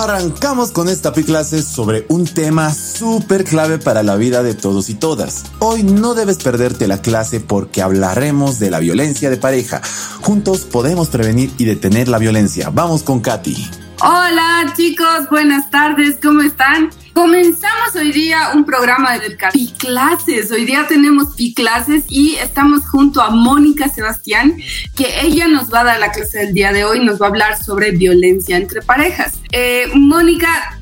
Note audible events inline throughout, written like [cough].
Arrancamos con esta clase sobre un tema súper clave para la vida de todos y todas. Hoy no debes perderte la clase porque hablaremos de la violencia de pareja. Juntos podemos prevenir y detener la violencia. Vamos con Katy. Hola chicos, buenas tardes, ¿cómo están? Comenzamos hoy día un programa de Piclases. Hoy día tenemos Piclases y estamos junto a Mónica Sebastián, que ella nos va a dar la clase del día de hoy, nos va a hablar sobre violencia entre parejas. Eh, Mónica,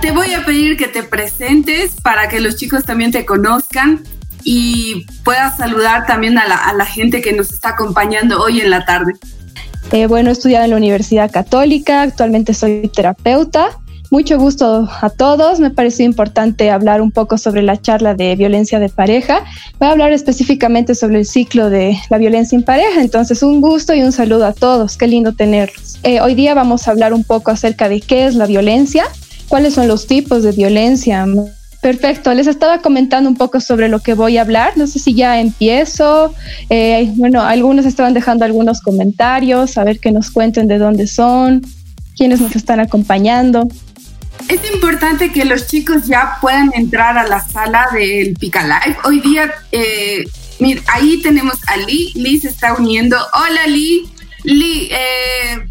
te voy a pedir que te presentes para que los chicos también te conozcan y puedas saludar también a la, gente que nos está acompañando hoy en la tarde. Eh, bueno, he estudiado en la Universidad Católica, actualmente soy terapeuta. Mucho gusto a todos. Me pareció importante hablar un poco sobre la charla de violencia de pareja. Voy a hablar específicamente sobre el ciclo de la violencia en pareja. Entonces, un gusto y un saludo a todos. Qué lindo tenerlos. Eh, hoy día vamos a hablar un poco acerca de qué es la violencia, cuáles son los tipos de violencia Perfecto, les estaba comentando un poco sobre lo que voy a hablar. No sé si ya empiezo. Eh, bueno, algunos estaban dejando algunos comentarios, a ver que nos cuenten de dónde son, quiénes nos están acompañando. Es importante que los chicos ya puedan entrar a la sala del Pica Live. Hoy día, eh, ahí tenemos a Lee. Lee se está uniendo. Hola Lee. Lee, eh,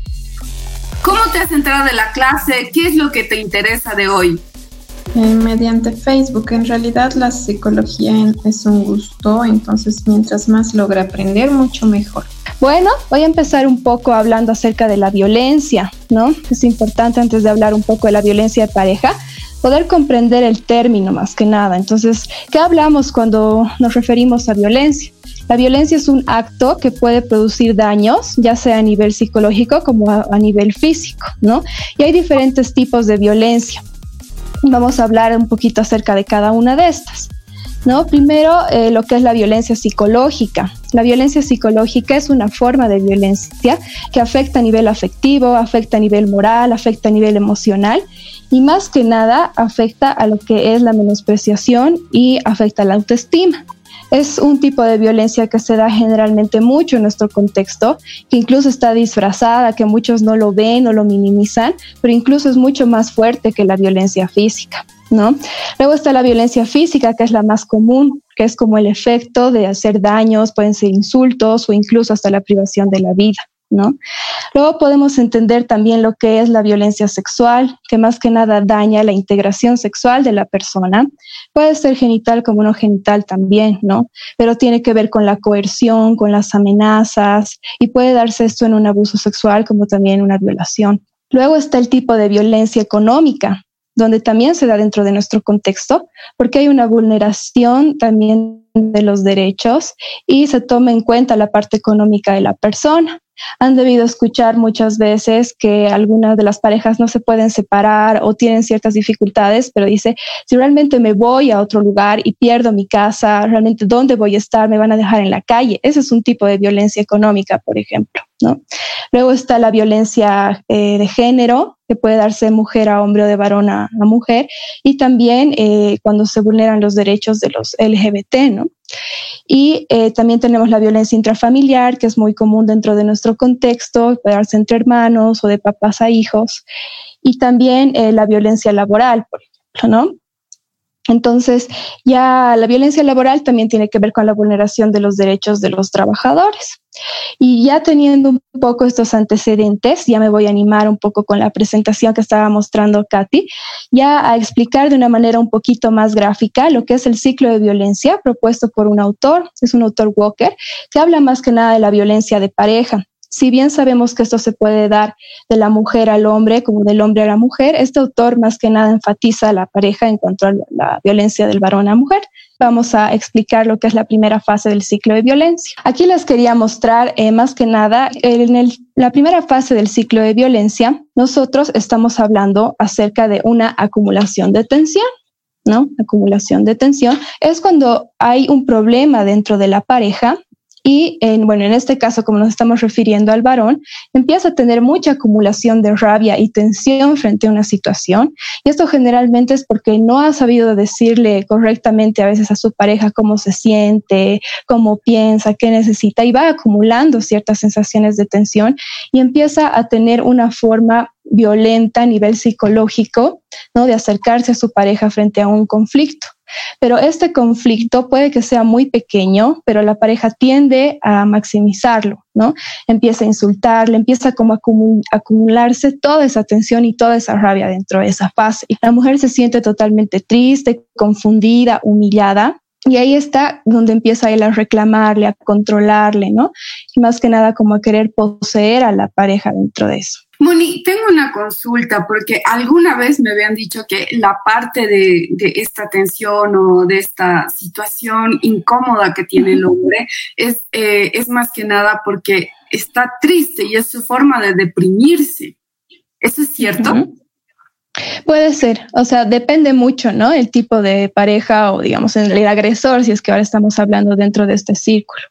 ¿cómo te has entrado de la clase? ¿Qué es lo que te interesa de hoy? Eh, mediante Facebook. En realidad la psicología es un gusto, entonces mientras más logre aprender, mucho mejor. Bueno, voy a empezar un poco hablando acerca de la violencia, ¿no? Es importante antes de hablar un poco de la violencia de pareja, poder comprender el término más que nada. Entonces, ¿qué hablamos cuando nos referimos a violencia? La violencia es un acto que puede producir daños, ya sea a nivel psicológico como a, nivel físico, ¿no? Y hay diferentes tipos de violencia vamos a hablar un poquito acerca de cada una de estas. ¿no? Primero, eh, lo que es la violencia psicológica. La violencia psicológica es una forma de violencia que afecta a nivel afectivo, afecta a nivel moral, afecta a nivel emocional y más que nada afecta a lo que es la menospreciación y afecta a la autoestima. Es un tipo de violencia que se da generalmente mucho en nuestro contexto, que incluso está disfrazada, que muchos no lo ven o lo minimizan, pero incluso es mucho más fuerte que la violencia física. ¿No? Luego está la violencia física, que es la más común, que es como el efecto de hacer daños, pueden ser insultos o incluso hasta la privación de la vida. Luego podemos entender también lo que es la violencia sexual, que más que nada daña la integración sexual de la persona. Puede ser genital como no genital también, ¿no? Pero tiene que ver con la coerción, con las amenazas y puede darse esto en un abuso sexual como también una violación. Luego está el tipo de violencia económica, donde también se da dentro de nuestro contexto, porque hay una vulneración también de los derechos y se toma en cuenta la parte económica de la persona han debido escuchar muchas veces que algunas de las parejas no se pueden separar o tienen ciertas dificultades, pero dice, si realmente me voy a otro lugar y pierdo mi casa, realmente dónde voy a estar, me van a dejar en la calle. Ese es un tipo de violencia económica, por ejemplo. ¿no? Luego está la violencia eh, de género, que puede darse mujer a hombre o de varón a, mujer, y también eh, cuando se vulneran los derechos de los LGBT, ¿no? Y eh, también tenemos la violencia intrafamiliar, que es muy común dentro de nuestro contexto, puede darse entre hermanos o de papás a hijos. Y también eh, la violencia laboral, por ejemplo, ¿no? Entonces, ya la violencia laboral también tiene que ver con la vulneración de los derechos de los trabajadores. Y ya teniendo un poco estos antecedentes, ya me voy a animar un poco con la presentación que estaba mostrando Katy, ya a explicar de una manera un poquito más gráfica lo que es el ciclo de violencia propuesto por un autor, es un autor Walker, que habla más que nada de la violencia de pareja. Si bien sabemos que esto se puede dar de la mujer al hombre como del hombre a la mujer, este autor más que nada enfatiza la pareja en cuanto a la violencia del varón a mujer. Vamos a explicar lo que es la primera fase del ciclo de violencia. Aquí les quería mostrar eh, más que nada en la primera fase del ciclo de violencia, nosotros estamos hablando acerca de una acumulación de tensión. ¿no? Acumulación de tensión es cuando hay un problema dentro de la pareja Y en, bueno, en este caso, como nos estamos refiriendo al varón, empieza a tener mucha acumulación de rabia y tensión frente a una situación. Y esto generalmente es porque no ha sabido decirle correctamente a veces a su pareja cómo se siente, cómo piensa, qué necesita y va acumulando ciertas sensaciones de tensión y empieza a tener una forma violenta a nivel psicológico, ¿no? De acercarse a su pareja frente a un conflicto. Pero este conflicto puede que sea muy pequeño, pero la pareja tiende a maximizarlo, ¿no? Empieza a insultarle, empieza como a acumularse toda esa tensión y toda esa rabia dentro de esa fase. Y la mujer se siente totalmente triste, confundida, humillada. Y ahí está donde empieza él a reclamarle, a controlarle, ¿no? Y más que nada como a querer poseer a la pareja dentro de eso. Moni, tengo una consulta porque alguna vez me habían dicho que la parte de, esta tensión o de esta situación incómoda que tiene el hombre es, eh, es más que nada porque está triste y es su forma de deprimirse. ¿Eso es cierto? Puede ser, o sea, depende mucho, ¿no? El tipo de pareja o, digamos, el agresor, si es que ahora estamos hablando dentro de este círculo.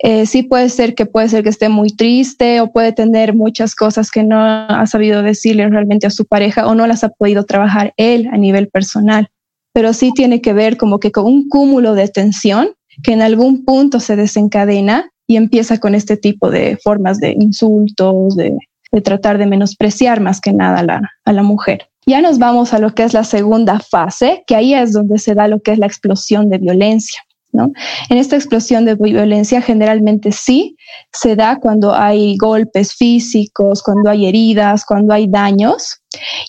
Eh, sí puede ser que puede ser que esté muy triste o puede tener muchas cosas que no ha sabido decirle realmente a su pareja o no las ha podido trabajar él a nivel personal. Pero sí tiene que ver como que con un cúmulo de tensión que en algún punto se desencadena y empieza con este tipo de formas de insultos, de, tratar de menospreciar más que nada a la mujer. Ya nos vamos a lo que es la segunda fase, que ahí es donde se da lo que es la explosión de violencia. ¿no? En esta explosión de violencia generalmente sí se da cuando hay golpes físicos, cuando hay heridas, cuando hay daños,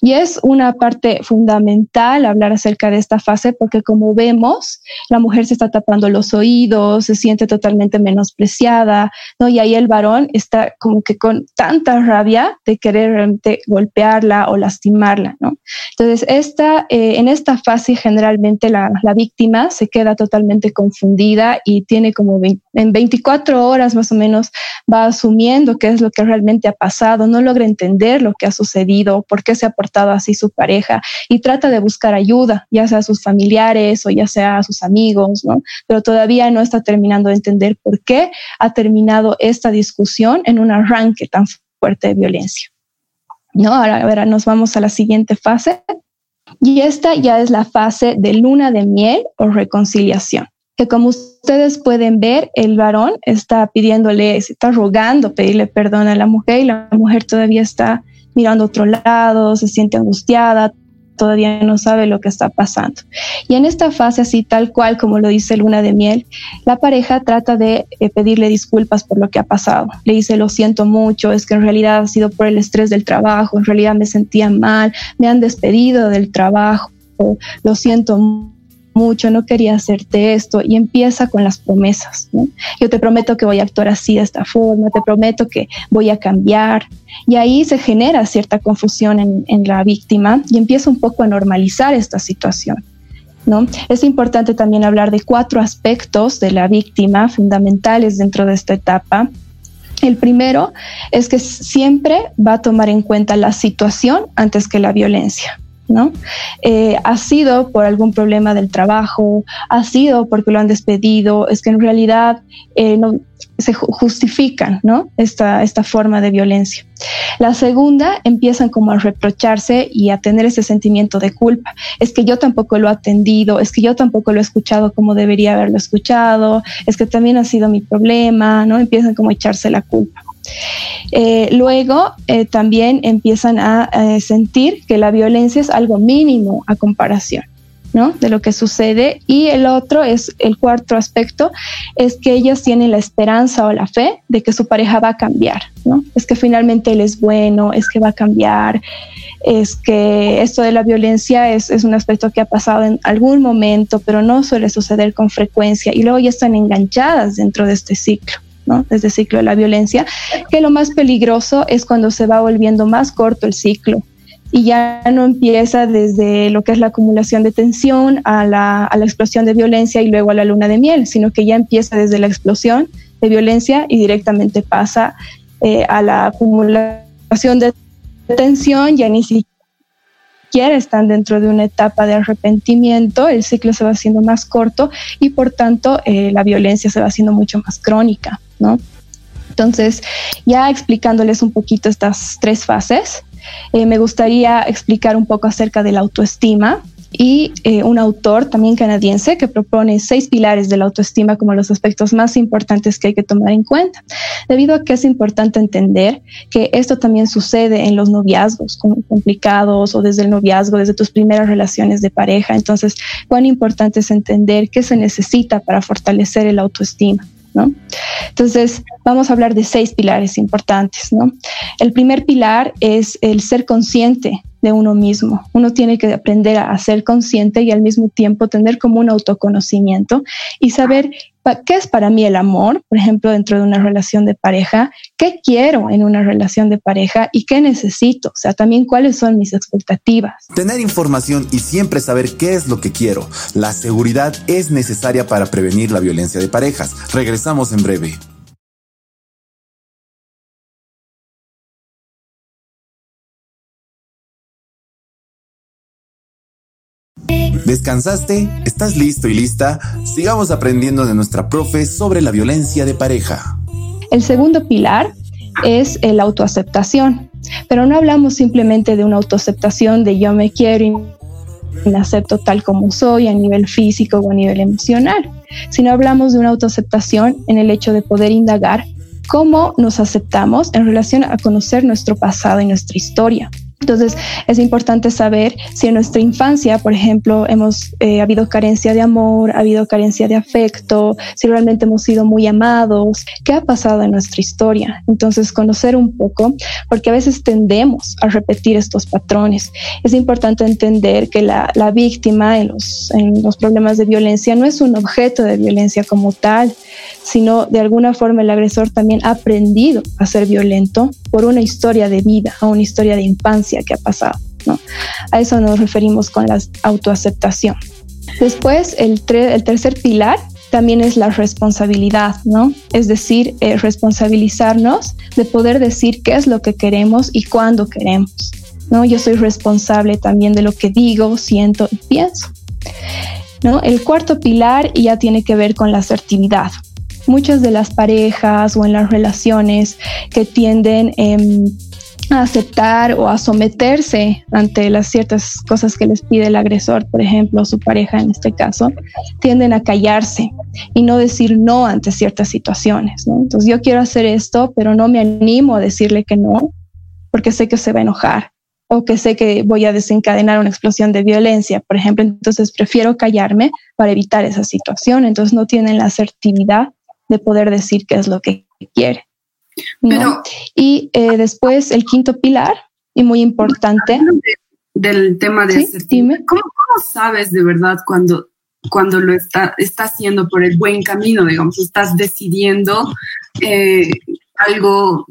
y es una parte fundamental hablar acerca de esta fase porque como vemos, la mujer se está tapando los oídos, se siente totalmente menospreciada, ¿no? Y ahí el varón está como que con tanta rabia de querer realmente golpearla o lastimarla, ¿no? Entonces, esta, eh, en esta fase generalmente la, la, víctima se queda totalmente confundida y tiene como en 24 horas más o menos va asumiendo qué es lo que realmente ha pasado, no logra entender lo que ha sucedido, por qué se ha portado así su pareja y trata de buscar ayuda, ya sea a sus familiares o ya sea a sus amigos, ¿no? Pero todavía no está terminando de entender por qué ha terminado esta discusión en un arranque tan fuerte de violencia. ¿No? Ahora, ahora nos vamos a la siguiente fase. Y esta ya es la fase de luna de miel o reconciliación que como ustedes pueden ver, el varón está pidiéndole, está rogando pedirle perdón a la mujer y la mujer todavía está mirando a otro lado, se siente angustiada, todavía no sabe lo que está pasando. Y en esta fase, así tal cual como lo dice Luna de Miel, la pareja trata de eh, pedirle disculpas por lo que ha pasado. Le dice, lo siento mucho, es que en realidad ha sido por el estrés del trabajo, en realidad me sentía mal, me han despedido del trabajo, lo siento mucho mucho, no quería hacerte esto, y empieza con las promesas. Yo te prometo que voy a actuar así de esta forma, te prometo que voy a cambiar. Y ahí se genera cierta confusión en, en la víctima y empieza un poco a normalizar esta situación. ¿No? Es importante también hablar de cuatro aspectos de la víctima fundamentales dentro de esta etapa. El primero es que siempre va a tomar en cuenta la situación antes que la violencia. ¿No? Eh, ha sido por algún problema del trabajo, ha sido porque lo han despedido, es que en realidad eh, no, se justifican, ¿no? Esta, esta forma de violencia. La segunda, empiezan como a reprocharse y a tener ese sentimiento de culpa. Es que yo tampoco lo he atendido, es que yo tampoco lo he escuchado como debería haberlo escuchado, es que también ha sido mi problema, ¿no? Empiezan como a echarse la culpa. Eh, luego eh, también empiezan a, sentir que la violencia es algo mínimo a comparación. ¿No? de lo que sucede y el otro es el cuarto aspecto es que ellas tienen la esperanza o la fe de que su pareja va a cambiar ¿no? es que finalmente él es bueno es que va a cambiar es que esto de la violencia es, es un aspecto que ha pasado en algún momento pero no suele suceder con frecuencia y luego ya están enganchadas dentro de este ciclo ¿no? Desde el ciclo de la violencia, que lo más peligroso es cuando se va volviendo más corto el ciclo y ya no empieza desde lo que es la acumulación de tensión a la, a la explosión de violencia y luego a la luna de miel, sino que ya empieza desde la explosión de violencia y directamente pasa eh, a la acumulación de tensión, ya ni siquiera están dentro de una etapa de arrepentimiento, el ciclo se va haciendo más corto y por tanto eh, la violencia se va haciendo mucho más crónica, ¿no? Entonces, ya explicándoles un poquito estas tres fases, eh, me gustaría explicar un poco acerca de la autoestima, y eh, un autor también canadiense que propone seis pilares de la autoestima como los aspectos más importantes que hay que tomar en cuenta, debido a que es importante entender que esto también sucede en los noviazgos complicados o desde el noviazgo, desde tus primeras relaciones de pareja. Entonces, cuán importante es entender qué se necesita para fortalecer el autoestima. Entonces, vamos a hablar de seis pilares importantes. El primer pilar es el ser consciente de uno mismo. Uno tiene que aprender a ser consciente y al mismo tiempo tener como un autoconocimiento y saber qué es para mí el amor, por ejemplo, dentro de una relación de pareja, qué quiero en una relación de pareja y qué necesito, o sea, también cuáles son mis expectativas. Tener información y siempre saber qué es lo que quiero. La seguridad es necesaria para prevenir la violencia de parejas. Regresamos en breve. ¿Descansaste? ¿Estás listo y lista? Sigamos aprendiendo de nuestra profe sobre la violencia de pareja. El segundo pilar es la autoaceptación, pero no hablamos simplemente de una autoaceptación de yo me quiero y me acepto tal como soy a nivel físico o a nivel emocional, sino hablamos de una autoaceptación en el hecho de poder indagar cómo nos aceptamos en relación a conocer nuestro pasado y nuestra historia. Entonces, es importante saber si en nuestra infancia, por ejemplo, hemos eh, habido carencia de amor, ha habido carencia de afecto, si realmente hemos sido muy amados, qué ha pasado en nuestra historia. Entonces, conocer un poco, porque a veces tendemos a repetir estos patrones. Es importante entender que la, la víctima en los, en los problemas de violencia no es un objeto de violencia como tal, sino de alguna forma el agresor también ha aprendido a ser violento por una historia de vida, a una historia de infancia que ha pasado. ¿no? A eso nos referimos con la autoaceptación. Después, el, el tercer pilar también es la responsabilidad, ¿no? Es decir, eh, responsabilizarnos de poder decir qué es lo que queremos y cuándo queremos, ¿no? Yo soy responsable también de lo que digo, siento y pienso, ¿no? El cuarto pilar ya tiene que ver con la asertividad, muchas de las parejas o en las relaciones que tienden em, a aceptar o a someterse ante las ciertas cosas que les pide el agresor, por ejemplo, su pareja en este caso, tienden a callarse y no decir no ante ciertas situaciones. Entonces yo quiero hacer esto, pero no me animo a decirle que no, porque sé que se va a enojar o que sé que voy a desencadenar una explosión de violencia, por ejemplo, entonces prefiero callarme para evitar esa situación. Entonces no tienen la asertividad de poder decir qué es lo que quiere. y eh, después el quinto pilar, y muy importante. del tema de ¿Sí? ¿Cómo, sabes de verdad cuando, cuando lo está, está haciendo por el buen camino, digamos, estás decidiendo eh, algo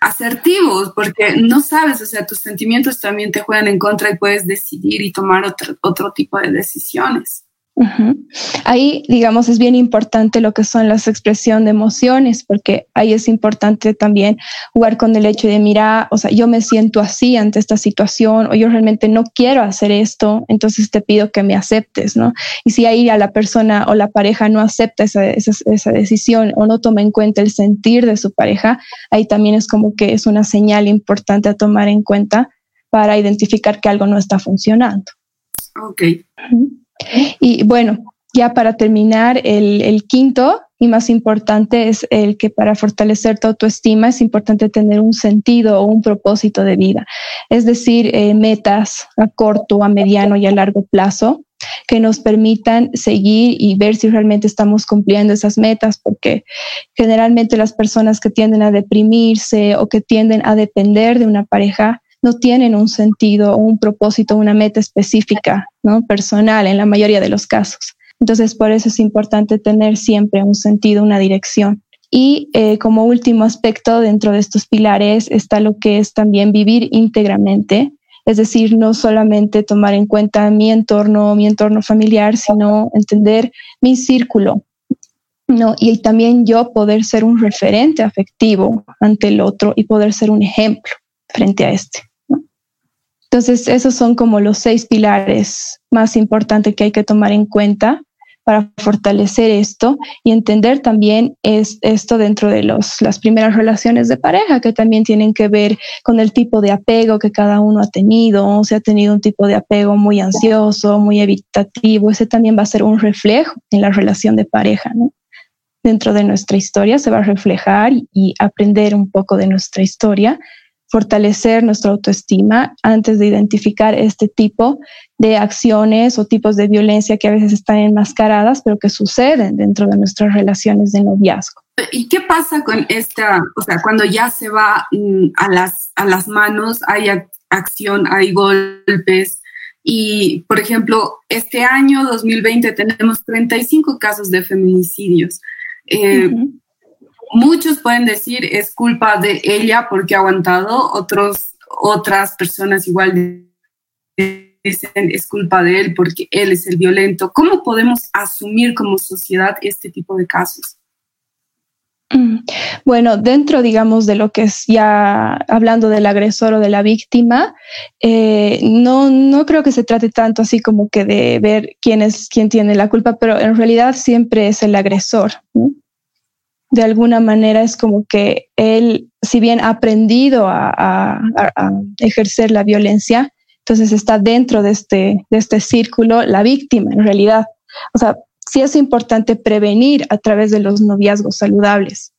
asertivo, porque no sabes, o sea, tus sentimientos también te juegan en contra y puedes decidir y tomar otro, otro tipo de decisiones. Ahí, digamos, es bien importante lo que son las expresiones de emociones, porque ahí es importante también jugar con el hecho de, mira, o sea, yo me siento así ante esta situación o yo realmente no quiero hacer esto, entonces te pido que me aceptes, ¿no? Y si ahí a la persona o la pareja no acepta esa, esa, esa decisión o no toma en cuenta el sentir de su pareja, ahí también es como que es una señal importante a tomar en cuenta para identificar que algo no está funcionando. Ok. Y bueno, ya para terminar, el, quinto y más importante es el que para fortalecer tu autoestima es importante tener un sentido o un propósito de vida, es decir, eh, metas a corto, a mediano y a largo plazo que nos permitan seguir y ver si realmente estamos cumpliendo esas metas, porque generalmente las personas que tienden a deprimirse o que tienden a depender de una pareja no tienen un sentido un propósito, una meta específica, ¿no? Personal en la mayoría de los casos. Entonces, por eso es importante tener siempre un sentido, una dirección. Y eh, como último aspecto dentro de estos pilares está lo que es también vivir íntegramente, es decir, no solamente tomar en cuenta mi entorno, mi entorno familiar, sino entender mi círculo, ¿no? Y también yo poder ser un referente afectivo ante el otro y poder ser un ejemplo frente a este. Entonces, esos son como los seis pilares más importantes que hay que tomar en cuenta para fortalecer esto y entender también es esto dentro de los, las primeras relaciones de pareja que también tienen que ver con el tipo de apego que cada uno ha tenido, o si ha tenido un tipo de apego muy ansioso, muy evitativo, ese también va a ser un reflejo en la relación de pareja. Dentro de nuestra historia se va a reflejar y aprender un poco de nuestra historia fortalecer nuestra autoestima antes de identificar este tipo de acciones o tipos de violencia que a veces están enmascaradas, pero que suceden dentro de nuestras relaciones de noviazgo. ¿Y qué pasa con esta, o sea, cuando ya se va mm, a las, a las manos, hay acción, hay golpes? Y, por ejemplo, este año 2020 tenemos 35 casos de feminicidios. Eh, Muchos pueden decir es culpa de ella porque ha aguantado, otros, otras personas igual dicen es culpa de él porque él es el violento. ¿Cómo podemos asumir como sociedad este tipo de casos? Mm, bueno, dentro, digamos, de lo que es ya hablando del agresor o de la víctima, eh, no, no creo que se trate tanto así como que de ver quién es quién tiene la culpa, pero en realidad siempre es el agresor de alguna manera es como que él, si bien ha aprendido a, ejercer la violencia, entonces está dentro de este, de este círculo la víctima en realidad. O sea, sí es importante prevenir a través de los noviazgos saludables,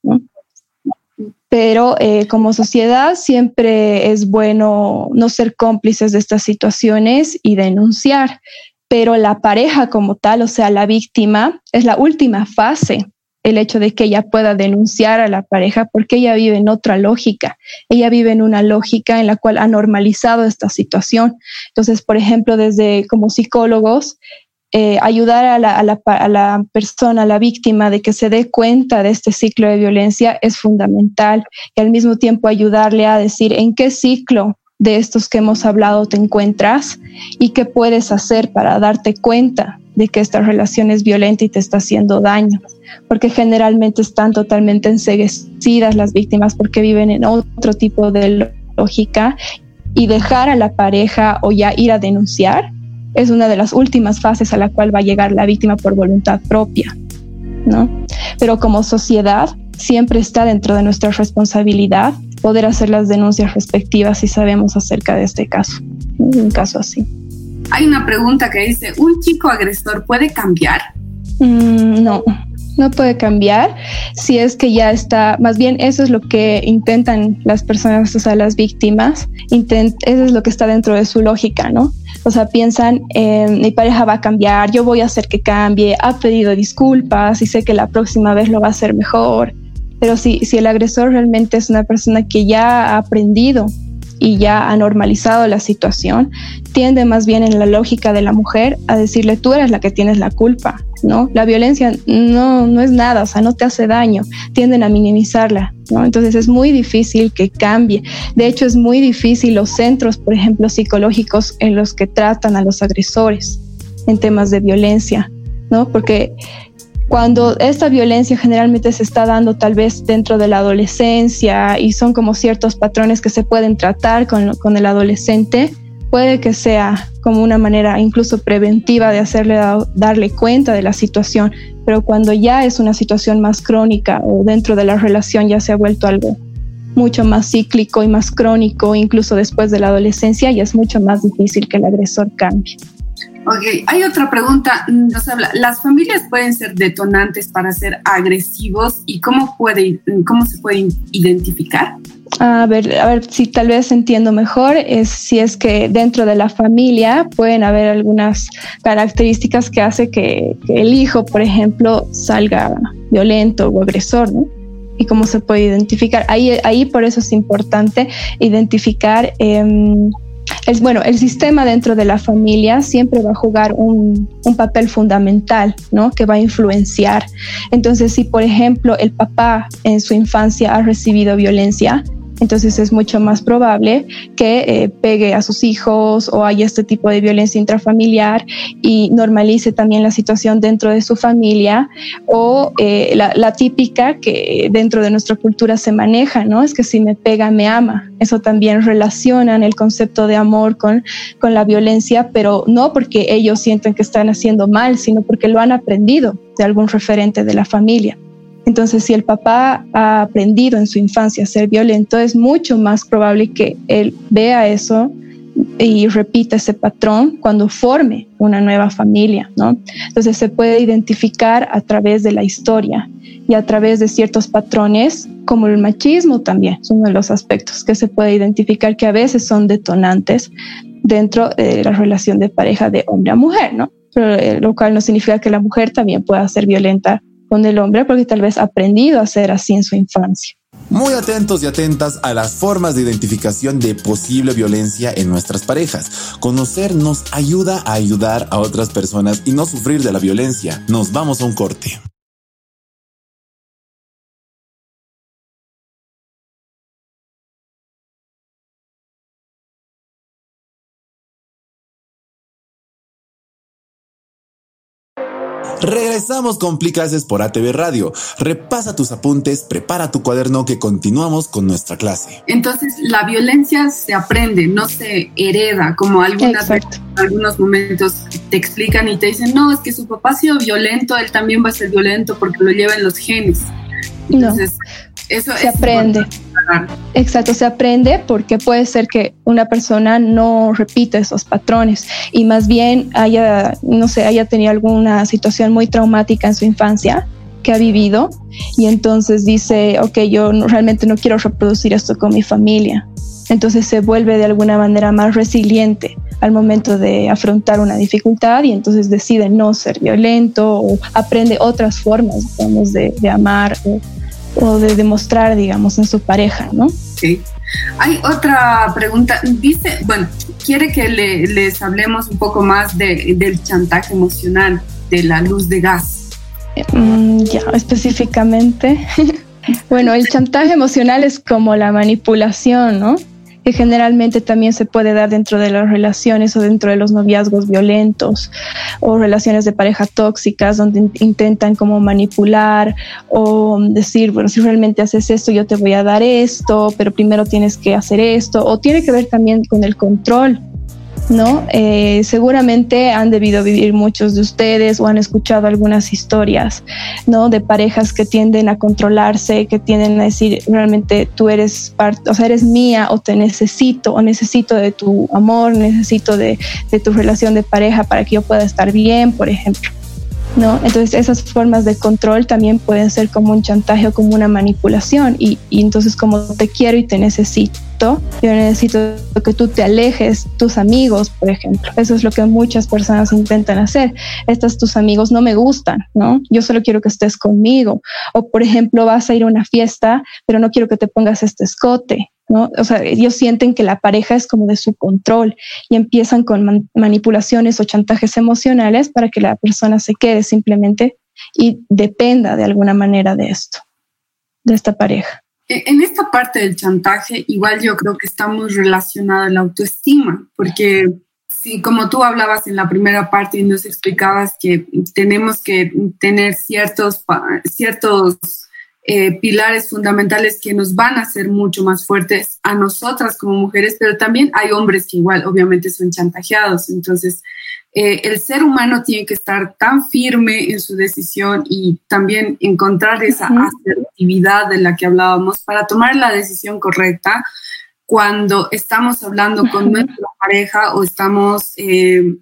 Pero eh, como sociedad siempre es bueno no ser cómplices de estas situaciones y denunciar, pero la pareja como tal, o sea, la víctima, es la última fase el hecho de que ella pueda denunciar a la pareja porque ella vive en otra lógica. Ella vive en una lógica en la cual ha normalizado esta situación. Entonces, por ejemplo, desde como psicólogos, eh, ayudar a la, a, la, a la, persona, a la víctima, de que se dé cuenta de este ciclo de violencia es fundamental y al mismo tiempo ayudarle a decir en qué ciclo de estos que hemos hablado te encuentras y qué puedes hacer para darte cuenta de que esta relación es violenta y te está haciendo daño, porque generalmente están totalmente enseguecidas las víctimas porque viven en otro tipo de lógica y dejar a la pareja o ya ir a denunciar es una de las últimas fases a la cual va a llegar la víctima por voluntad propia, ¿no? Pero como sociedad siempre está dentro de nuestra responsabilidad poder hacer las denuncias respectivas si sabemos acerca de este caso, un caso así. Hay una pregunta que dice, ¿un chico agresor puede cambiar? Mm, no, no puede cambiar si es que ya está, más bien eso es lo que intentan las personas, o sea, las víctimas, intent, eso es lo que está dentro de su lógica, ¿no? O sea, piensan, eh, mi pareja va a cambiar, yo voy a hacer que cambie, ha pedido disculpas y sé que la próxima vez lo va a hacer mejor. Pero si, si el agresor realmente es una persona que ya ha aprendido y ya ha normalizado la situación, tiende más bien en la lógica de la mujer a decirle tú eres la que tienes la culpa, ¿no? La violencia no, no es nada, o sea, no te hace daño, tienden a minimizarla, ¿no? Entonces es muy difícil que cambie. De hecho, es muy difícil los centros, por ejemplo, psicológicos en los que tratan a los agresores en temas de violencia, ¿no? Porque cuando esta violencia generalmente se está dando tal vez dentro de la adolescencia y son como ciertos patrones que se pueden tratar con, el adolescente, puede que sea como una manera incluso preventiva de hacerle darle cuenta de la situación, pero cuando ya es una situación más crónica o dentro de la relación ya se ha vuelto algo mucho más cíclico y más crónico, incluso después de la adolescencia, ya es mucho más difícil que el agresor cambie. Ok, hay otra pregunta. Nos habla, ¿las familias pueden ser detonantes para ser agresivos y cómo, puede, cómo se pueden identificar? A ver, a ver si tal vez entiendo mejor, es si es que dentro de la familia pueden haber algunas características que hace que, el hijo, por ejemplo, salga violento o agresor, ¿no? Y cómo se puede identificar. Ahí, ahí por eso es importante identificar eh, el, bueno, el sistema dentro de la familia siempre va a jugar un, un, papel fundamental, ¿no? Que va a influenciar. Entonces, si por ejemplo el papá en su infancia ha recibido violencia, entonces es mucho más probable que eh, pegue a sus hijos o haya este tipo de violencia intrafamiliar y normalice también la situación dentro de su familia o eh, la, la, típica que dentro de nuestra cultura se maneja, ¿no? Es que si me pega, me ama. Eso también relacionan el concepto de amor con, con la violencia, pero no porque ellos sienten que están haciendo mal, sino porque lo han aprendido de algún referente de la familia. Entonces, si el papá ha aprendido en su infancia a ser violento, es mucho más probable que él vea eso y repita ese patrón cuando forme una nueva familia, ¿no? Entonces se puede identificar a través de la historia y a través de ciertos patrones, como el machismo también, es uno de los aspectos que se puede identificar que a veces son detonantes dentro de la relación de pareja de hombre a mujer, ¿no? Pero, eh, lo cual no significa que la mujer también pueda ser violenta con el hombre porque tal vez ha aprendido a ser así en su infancia. Muy atentos y atentas a las formas de identificación de posible violencia en nuestras parejas. Conocer nos ayuda a ayudar a otras personas y no sufrir de la violencia. Nos vamos a un corte. Regresamos con Plicases por ATV Radio. Repasa tus apuntes, prepara tu cuaderno que continuamos con nuestra clase. Entonces, la violencia se aprende, no se hereda, como algunas algunos momentos te explican y te dicen, no, es que su papá ha sido violento, él también va a ser violento porque lo lleva en los genes. Entonces, eso se aprende. Exacto, se aprende porque puede ser que una persona no repita esos patrones y más bien haya, no sé, haya tenido alguna situación muy traumática en su infancia que ha vivido y entonces dice, ok, yo realmente no quiero reproducir esto con mi familia. Entonces se vuelve de alguna manera más resiliente al momento de afrontar una dificultad y entonces decide no ser violento o aprende otras formas, digamos, de, amar de demostrar, digamos, en su pareja, ¿no? Sí. Hay otra pregunta. Dice, bueno, quiere que le, les hablemos un poco más de, del chantaje emocional, de la luz de gas. Mm, ya, específicamente. [laughs] bueno, el chantaje emocional es como la manipulación, ¿no? Que generalmente también se puede dar dentro de las relaciones o dentro de los noviazgos violentos o relaciones de pareja tóxicas donde intentan como manipular o decir, bueno, si realmente haces esto, yo te voy a dar esto, pero primero tienes que hacer esto, o tiene que ver también con el control ¿no? Eh, seguramente han debido vivir muchos de ustedes o han escuchado algunas historias, ¿no? De parejas que tienden a controlarse, que tienden a decir realmente tú eres parte, o sea, eres mía o te necesito o necesito de tu amor, necesito de, de tu relación de pareja para que yo pueda estar bien, por ejemplo. ¿No? Entonces esas formas de control también pueden ser como un chantaje o como una manipulación y, y entonces como te quiero y te necesito yo necesito que tú te alejes, tus amigos, por ejemplo. Eso es lo que muchas personas intentan hacer. Estos tus amigos no me gustan, ¿no? Yo solo quiero que estés conmigo. O, por ejemplo, vas a ir a una fiesta, pero no quiero que te pongas este escote, O sea, ellos sienten que la pareja es como de su control y empiezan con manipulaciones o chantajes emocionales para que la persona se quede simplemente y dependa de alguna manera de esto, de esta pareja. E, en esta parte del chantaje, igual yo creo que está muy relacionada la autoestima, porque si como tú hablabas en la primera parte y nos explicabas que tenemos que tener ciertos, ciertos eh, pilares fundamentales que nos van a hacer mucho más fuertes a nosotras como mujeres, pero también hay hombres que igual obviamente son chantajeados. Entonces, eh, el ser humano tiene que estar tan firme en su decisión y también encontrar esa asertividad de la que hablábamos para tomar la decisión correcta cuando estamos hablando con nuestra pareja o estamos eh,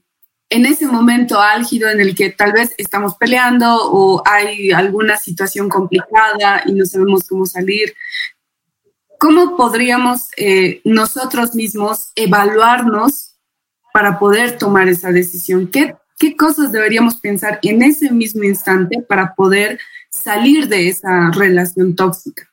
en ese momento álgido en el que tal vez estamos peleando o hay alguna situación complicada y no sabemos cómo salir. ¿Cómo podríamos eh, nosotros mismos evaluarnos para poder tomar esa decisión? ¿Qué, ¿Qué cosas deberíamos pensar en ese mismo instante para poder salir de esa relación tóxica?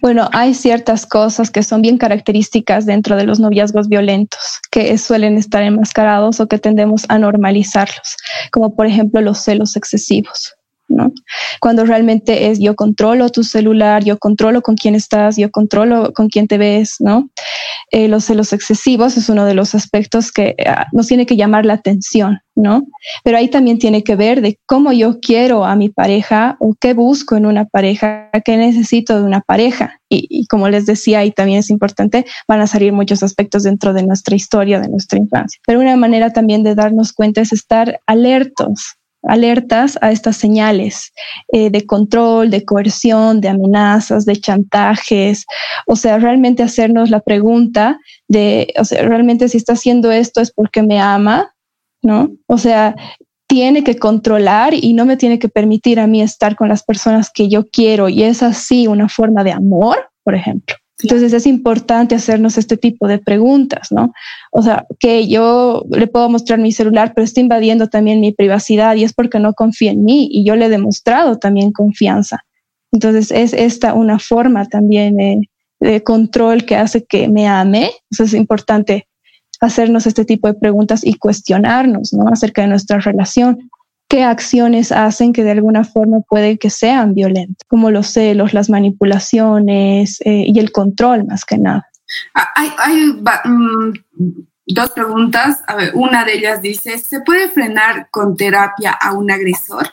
Bueno, hay ciertas cosas que son bien características dentro de los noviazgos violentos, que suelen estar enmascarados o que tendemos a normalizarlos, como por ejemplo los celos excesivos. ¿No? Cuando realmente es yo controlo tu celular, yo controlo con quién estás, yo controlo con quién te ves, ¿no? Eh, los celos excesivos es uno de los aspectos que ah, nos tiene que llamar la atención, ¿no? Pero ahí también tiene que ver de cómo yo quiero a mi pareja o qué busco en una pareja, qué necesito de una pareja. Y, y como les decía, ahí también es importante, van a salir muchos aspectos dentro de nuestra historia, de nuestra infancia. Pero una manera también de darnos cuenta es estar alertos alertas a estas señales eh, de control, de coerción, de amenazas, de chantajes. O sea, realmente hacernos la pregunta de, o sea, realmente si está haciendo esto es porque me ama, ¿no? O sea, tiene que controlar y no me tiene que permitir a mí estar con las personas que yo quiero y es así una forma de amor, por ejemplo. Entonces es importante hacernos este tipo de preguntas, ¿no? O sea, que yo le puedo mostrar mi celular, pero está invadiendo también mi privacidad y es porque no confía en mí y yo le he demostrado también confianza. Entonces es esta una forma también de, de control que hace que me ame. Entonces es importante hacernos este tipo de preguntas y cuestionarnos, ¿no? Acerca de nuestra relación qué acciones hacen que de alguna forma pueden que sean violentas, como los celos, las manipulaciones eh, y el control más que nada. Ah, hay, mm, dos preguntas. A ver, una de ellas dice, ¿se puede frenar con terapia a un agresor?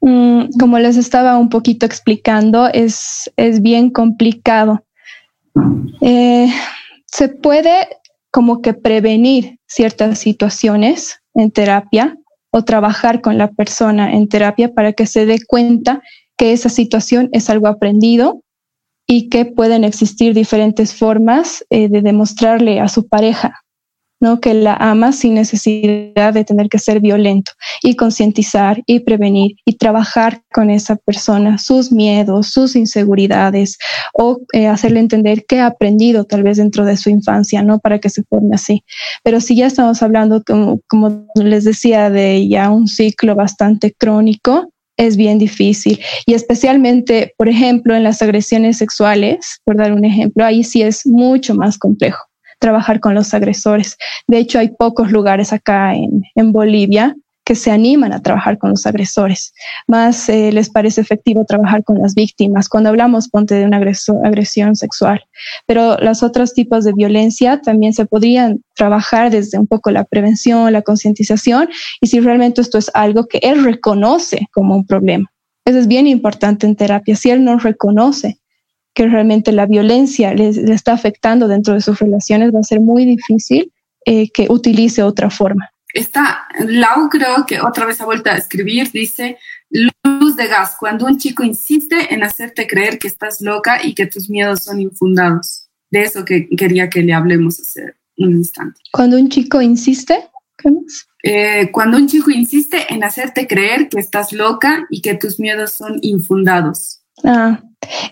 Mm, como les estaba un poquito explicando, es, es bien complicado. Eh, se puede como que prevenir ciertas situaciones en terapia, o trabajar con la persona en terapia para que se dé cuenta que esa situación es algo aprendido y que pueden existir diferentes formas eh, de demostrarle a su pareja ¿no? que la ama sin necesidad de tener que ser violento y concientizar y prevenir y trabajar con esa persona sus miedos, sus inseguridades o eh, hacerle entender qué ha aprendido tal vez dentro de su infancia, ¿no? Para que se forme así. Pero si ya estamos hablando, como, como les decía, de ya un ciclo bastante crónico, es bien difícil. Y especialmente, por ejemplo, en las agresiones sexuales, por dar un ejemplo, ahí sí es mucho más complejo trabajar con los agresores. De hecho, hay pocos lugares acá en, en Bolivia que se animan a trabajar con los agresores. Más eh, les parece efectivo trabajar con las víctimas cuando hablamos, ponte, de una agresión sexual. Pero los otros tipos de violencia también se podrían trabajar desde un poco la prevención, la concientización y si realmente esto es algo que él reconoce como un problema. Eso es bien importante en terapia. Si él no reconoce que realmente la violencia le, está afectando dentro de sus relaciones, va a ser muy difícil eh, que utilice otra forma. Está, Lau creo que otra vez ha vuelto a escribir, dice, luz de gas, cuando un chico insiste en hacerte creer que estás loca y que tus miedos son infundados. De eso que quería que le hablemos hace un instante. Cuando un chico insiste, ¿qué más? Eh, cuando un chico insiste en hacerte creer que estás loca y que tus miedos son infundados. Ah,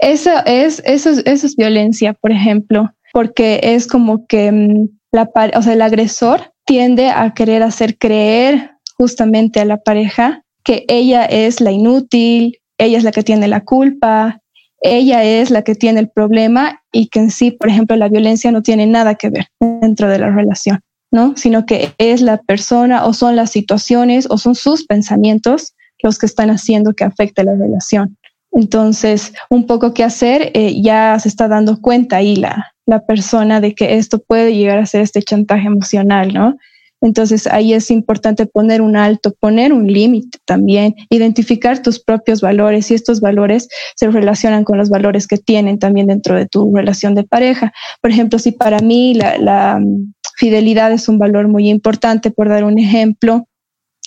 eso es, eso, eso es violencia, por ejemplo, porque es como que mm, la, o sea, el agresor tiende a querer hacer creer justamente a la pareja que ella es la inútil, ella es la que tiene la culpa, ella es la que tiene el problema y que en sí, por ejemplo, la violencia no tiene nada que ver dentro de la relación, ¿no? Sino que es la persona o son las situaciones o son sus pensamientos los que están haciendo que afecte la relación. Entonces, un poco qué hacer, eh, ya se está dando cuenta ahí la, persona de que esto puede llegar a ser este chantaje emocional, ¿no? Entonces ahí es importante poner un alto, poner un límite también, identificar tus propios valores y estos valores se relacionan con los valores que tienen también dentro de tu relación de pareja. Por ejemplo, si para mí la, mm, fidelidad es un valor muy importante, por dar un ejemplo,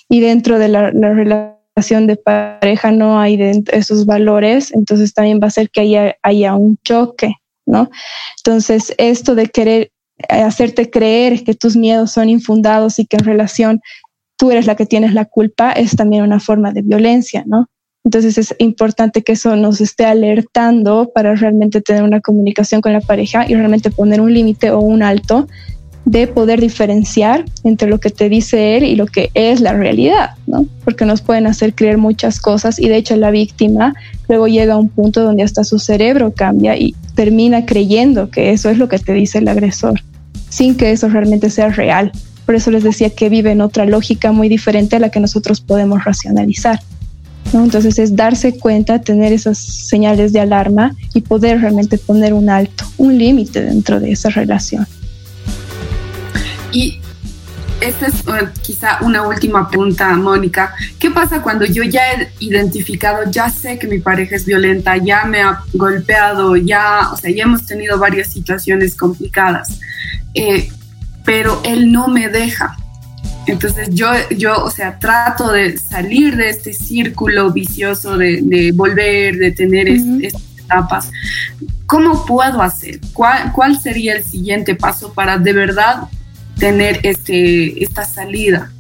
y dentro de la relación de pareja no hay de esos valores, entonces también va a ser que haya, haya un choque, ¿no? Entonces, esto de querer eh, hacerte creer que tus miedos son infundados y que en relación tú eres la que tienes la culpa es también una forma de violencia, ¿no? Entonces es importante que eso nos esté alertando para realmente tener una comunicación con la pareja y realmente poner un límite o un alto de poder diferenciar entre lo que te dice él y lo que es la realidad, ¿no? Porque nos pueden hacer creer muchas cosas y de hecho la víctima luego llega a un punto donde hasta su cerebro cambia y termina creyendo que eso es lo que te dice el agresor, sin que eso realmente sea real. Por eso les decía que vive en otra lógica muy diferente a la que nosotros podemos racionalizar. Entonces es darse cuenta, tener esas señales de alarma y poder realmente poner un alto, un límite dentro de esa relación. Y esta es eh, quizá una última pregunta, Mónica. ¿Qué pasa cuando yo ya he identificado, ya sé que mi pareja es violenta, ya me ha golpeado, ya, o sea, ya hemos tenido varias situaciones complicadas, eh, pero él no me deja? Entonces yo, yo, o sea, trato de salir de este círculo vicioso de, volver, de tener estas etapas. ¿Cómo puedo hacer? ¿Cuál, ¿Cuál sería el siguiente paso para de verdad tener este, esta salida?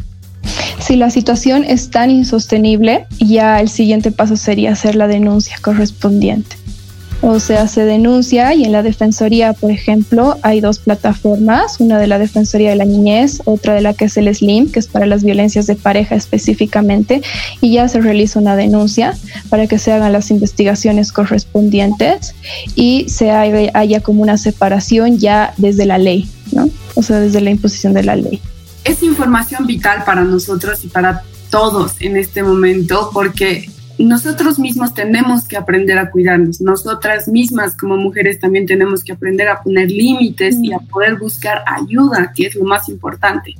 Si la situación es tan insostenible, ya el siguiente paso sería hacer la denuncia correspondiente o sea, se denuncia y en la Defensoría, por ejemplo, hay dos plataformas, una de la Defensoría de la Niñez, otra de la que es el SLIM, que es para las violencias de pareja específicamente, y ya se realiza una denuncia para que se hagan las investigaciones correspondientes y se haya, como una separación ya desde la ley, ¿no? O sea, desde la imposición de la ley. Es información vital para nosotros y para todos en este momento porque nosotros mismos tenemos que aprender a cuidarnos, nosotras mismas como mujeres también tenemos que aprender a poner límites y a mm. poder buscar ayuda, que es lo más importante.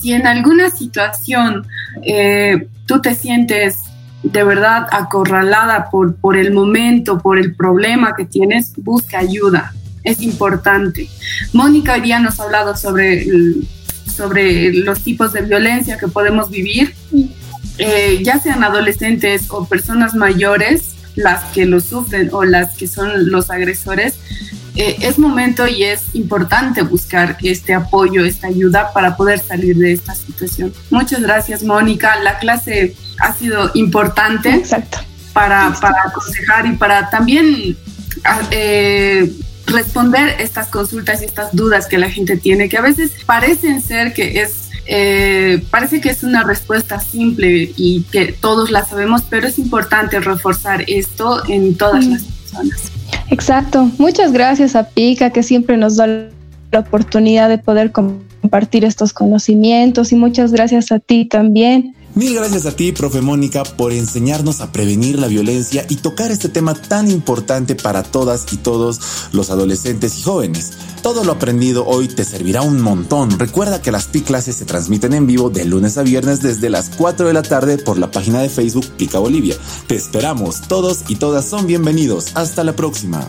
Si en alguna situación eh, tú te sientes de verdad acorralada por, por el momento, por el problema que tienes, busca ayuda, es importante. Mónica hoy día nos ha hablado sobre, sobre los tipos de violencia que podemos vivir. Eh, ya sean adolescentes o personas mayores las que lo sufren o las que son los agresores, eh, es momento y es importante buscar este apoyo, esta ayuda para poder salir de esta situación. Muchas gracias, Mónica. La clase ha sido importante Exacto. Para, para aconsejar y para también ah, eh, responder estas consultas y estas dudas que la gente tiene, que a veces parecen ser que es eh, parece que es una respuesta simple y que todos la sabemos, pero es importante reforzar esto en todas las personas. Exacto. Muchas gracias a Pica, que siempre nos da la oportunidad de poder compartir estos conocimientos y muchas gracias a ti también Mil gracias a ti, profe Mónica, por enseñarnos a prevenir la violencia y tocar este tema tan importante para todas y todos los adolescentes y jóvenes. Todo lo aprendido hoy te servirá un montón. Recuerda que las PI clases se transmiten en vivo de lunes a viernes desde las 4 de la tarde por la página de Facebook Pica Bolivia. Te esperamos, todos y todas son bienvenidos. Hasta la próxima.